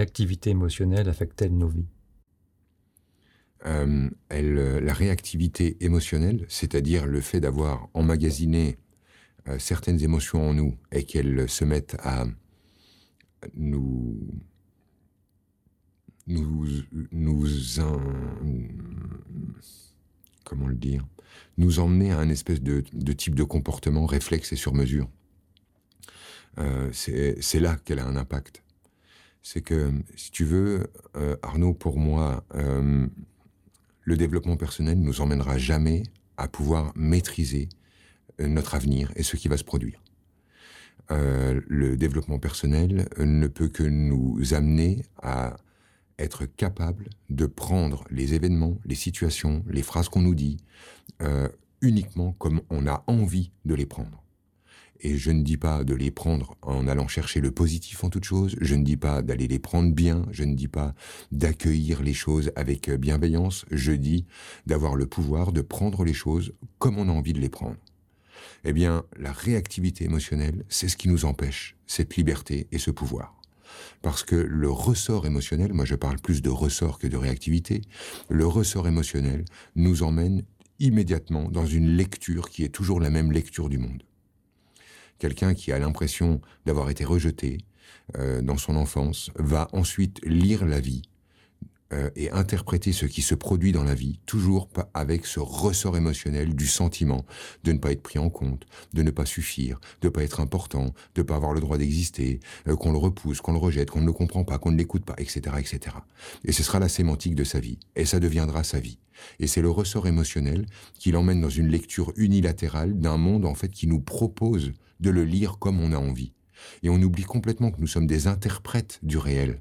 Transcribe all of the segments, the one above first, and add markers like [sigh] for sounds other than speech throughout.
réactivité émotionnelle affecte-t-elle nos vies? Euh, La réactivité émotionnelle, c'est-à-dire le fait d'avoir emmagasiné euh, certaines émotions en nous et qu'elles se mettent à nous nous comment le dire nous emmener à un espèce de, type de comportement réflexe et sur mesure. Euh, c'est là qu'elle a un impact. C'est que, si tu veux, euh, Arnaud, pour moi, le développement personnel ne nous emmènera jamais à pouvoir maîtriser euh, notre avenir et ce qui va se produire. Euh, le développement personnel ne peut que nous amener à être capable de prendre les événements, les situations, les phrases qu'on nous dit, euh, uniquement comme on a envie de les prendre. Et je ne dis pas de les prendre en allant chercher le positif en toute chose, je ne dis pas d'aller les prendre bien, je ne dis pas d'accueillir les choses avec bienveillance, je dis d'avoir le pouvoir de prendre les choses comme on a envie de les prendre eh bien, la réactivité émotionnelle, c'est ce qui nous empêche cette liberté et ce pouvoir. Parce que le ressort émotionnel, moi je parle plus de ressort que de réactivité, le ressort émotionnel nous emmène immédiatement dans une lecture qui est toujours la même lecture du monde. Quelqu'un qui a l'impression d'avoir été rejeté euh, dans son enfance va ensuite lire la vie euh, et interpréter ce qui se produit dans la vie, toujours avec ce ressort émotionnel du sentiment de ne pas être pris en compte, de ne pas suffire, de ne pas être important, de ne pas avoir le droit d'exister, euh, qu'on le repousse, qu'on le rejette, qu'on ne le comprend pas, qu'on ne l'écoute pas, etc., etc. Et ce sera la sémantique de sa vie, et ça deviendra sa vie. Et c'est le ressort émotionnel qui l'emmène dans une lecture unilatérale d'un monde en fait qui nous propose de le lire comme on a envie. Et on oublie complètement que nous sommes des interprètes du réel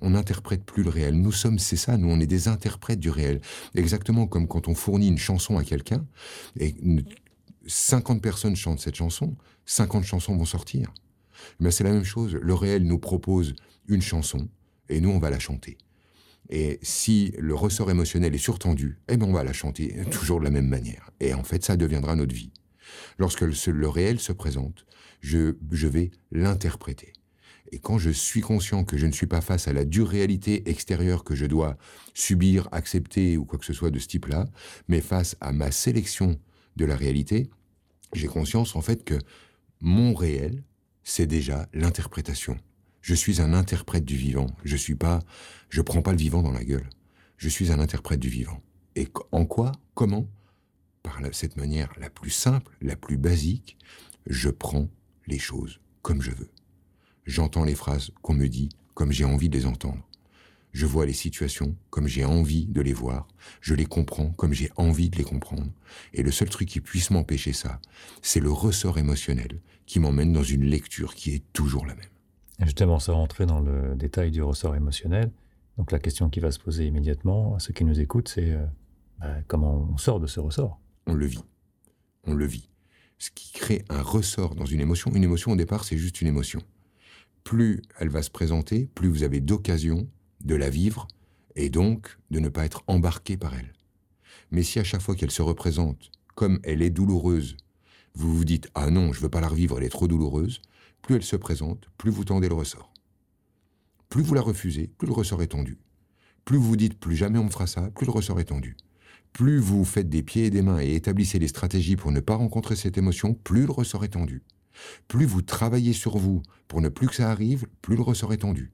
on n'interprète plus le réel. Nous sommes, c'est ça, nous, on est des interprètes du réel. Exactement comme quand on fournit une chanson à quelqu'un, et 50 personnes chantent cette chanson, 50 chansons vont sortir. Mais c'est la même chose, le réel nous propose une chanson, et nous, on va la chanter. Et si le ressort émotionnel est surtendu, eh bien, on va la chanter [laughs] toujours de la même manière. Et en fait, ça deviendra notre vie. Lorsque le, réel se présente, je vais l'interpréter. Et quand je suis conscient que je ne suis pas face à la dure réalité extérieure que je dois subir, accepter ou quoi que ce soit de ce type-là, mais face à ma sélection de la réalité, j'ai conscience en fait que mon réel, c'est déjà l'interprétation. Je suis un interprète du vivant. Je suis pas, je prends pas le vivant dans la gueule. Je suis un interprète du vivant. Et en quoi, comment Par cette manière la plus simple, la plus basique, je prends les choses comme je veux. J'entends les phrases qu'on me dit comme j'ai envie de les entendre. Je vois les situations comme j'ai envie de les voir. Je les comprends comme j'ai envie de les comprendre. Et le seul truc qui puisse m'empêcher ça, c'est le ressort émotionnel qui m'emmène dans une lecture qui est toujours la même. Justement, sans rentrer dans le détail du ressort émotionnel, donc la question qui va se poser immédiatement à ceux qui nous écoutent, c'est euh, bah, comment on sort de ce ressort? On le vit. On le vit. Ce qui crée un ressort dans une émotion, une émotion au départ, c'est juste une émotion plus elle va se présenter, plus vous avez d'occasion de la vivre et donc de ne pas être embarqué par elle. Mais si à chaque fois qu'elle se représente, comme elle est douloureuse, vous vous dites Ah non, je veux pas la revivre, elle est trop douloureuse, plus elle se présente, plus vous tendez le ressort. Plus vous la refusez, plus le ressort est tendu. Plus vous vous dites plus jamais on me fera ça, plus le ressort est tendu. Plus vous faites des pieds et des mains et établissez des stratégies pour ne pas rencontrer cette émotion, plus le ressort est tendu. Plus vous travaillez sur vous pour ne plus que ça arrive, plus le ressort est tendu.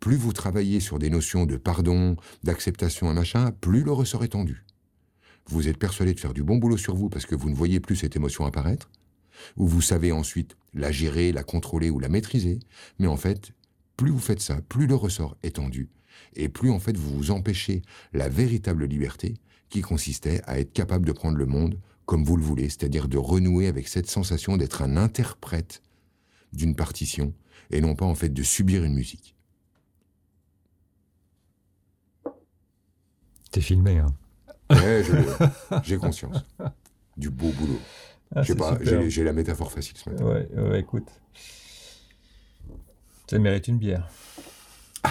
Plus vous travaillez sur des notions de pardon, d'acceptation, un machin, plus le ressort est tendu. Vous êtes persuadé de faire du bon boulot sur vous parce que vous ne voyez plus cette émotion apparaître, ou vous savez ensuite la gérer, la contrôler ou la maîtriser, mais en fait, plus vous faites ça, plus le ressort est tendu, et plus en fait vous vous empêchez la véritable liberté qui consistait à être capable de prendre le monde comme vous le voulez, c'est-à-dire de renouer avec cette sensation d'être un interprète d'une partition et non pas en fait de subir une musique. T'es filmé, hein j'ai conscience. Du beau boulot. Ah, pas, j'ai la métaphore facile ce matin. Ouais, ouais, écoute. Ça mérite une bière. [laughs]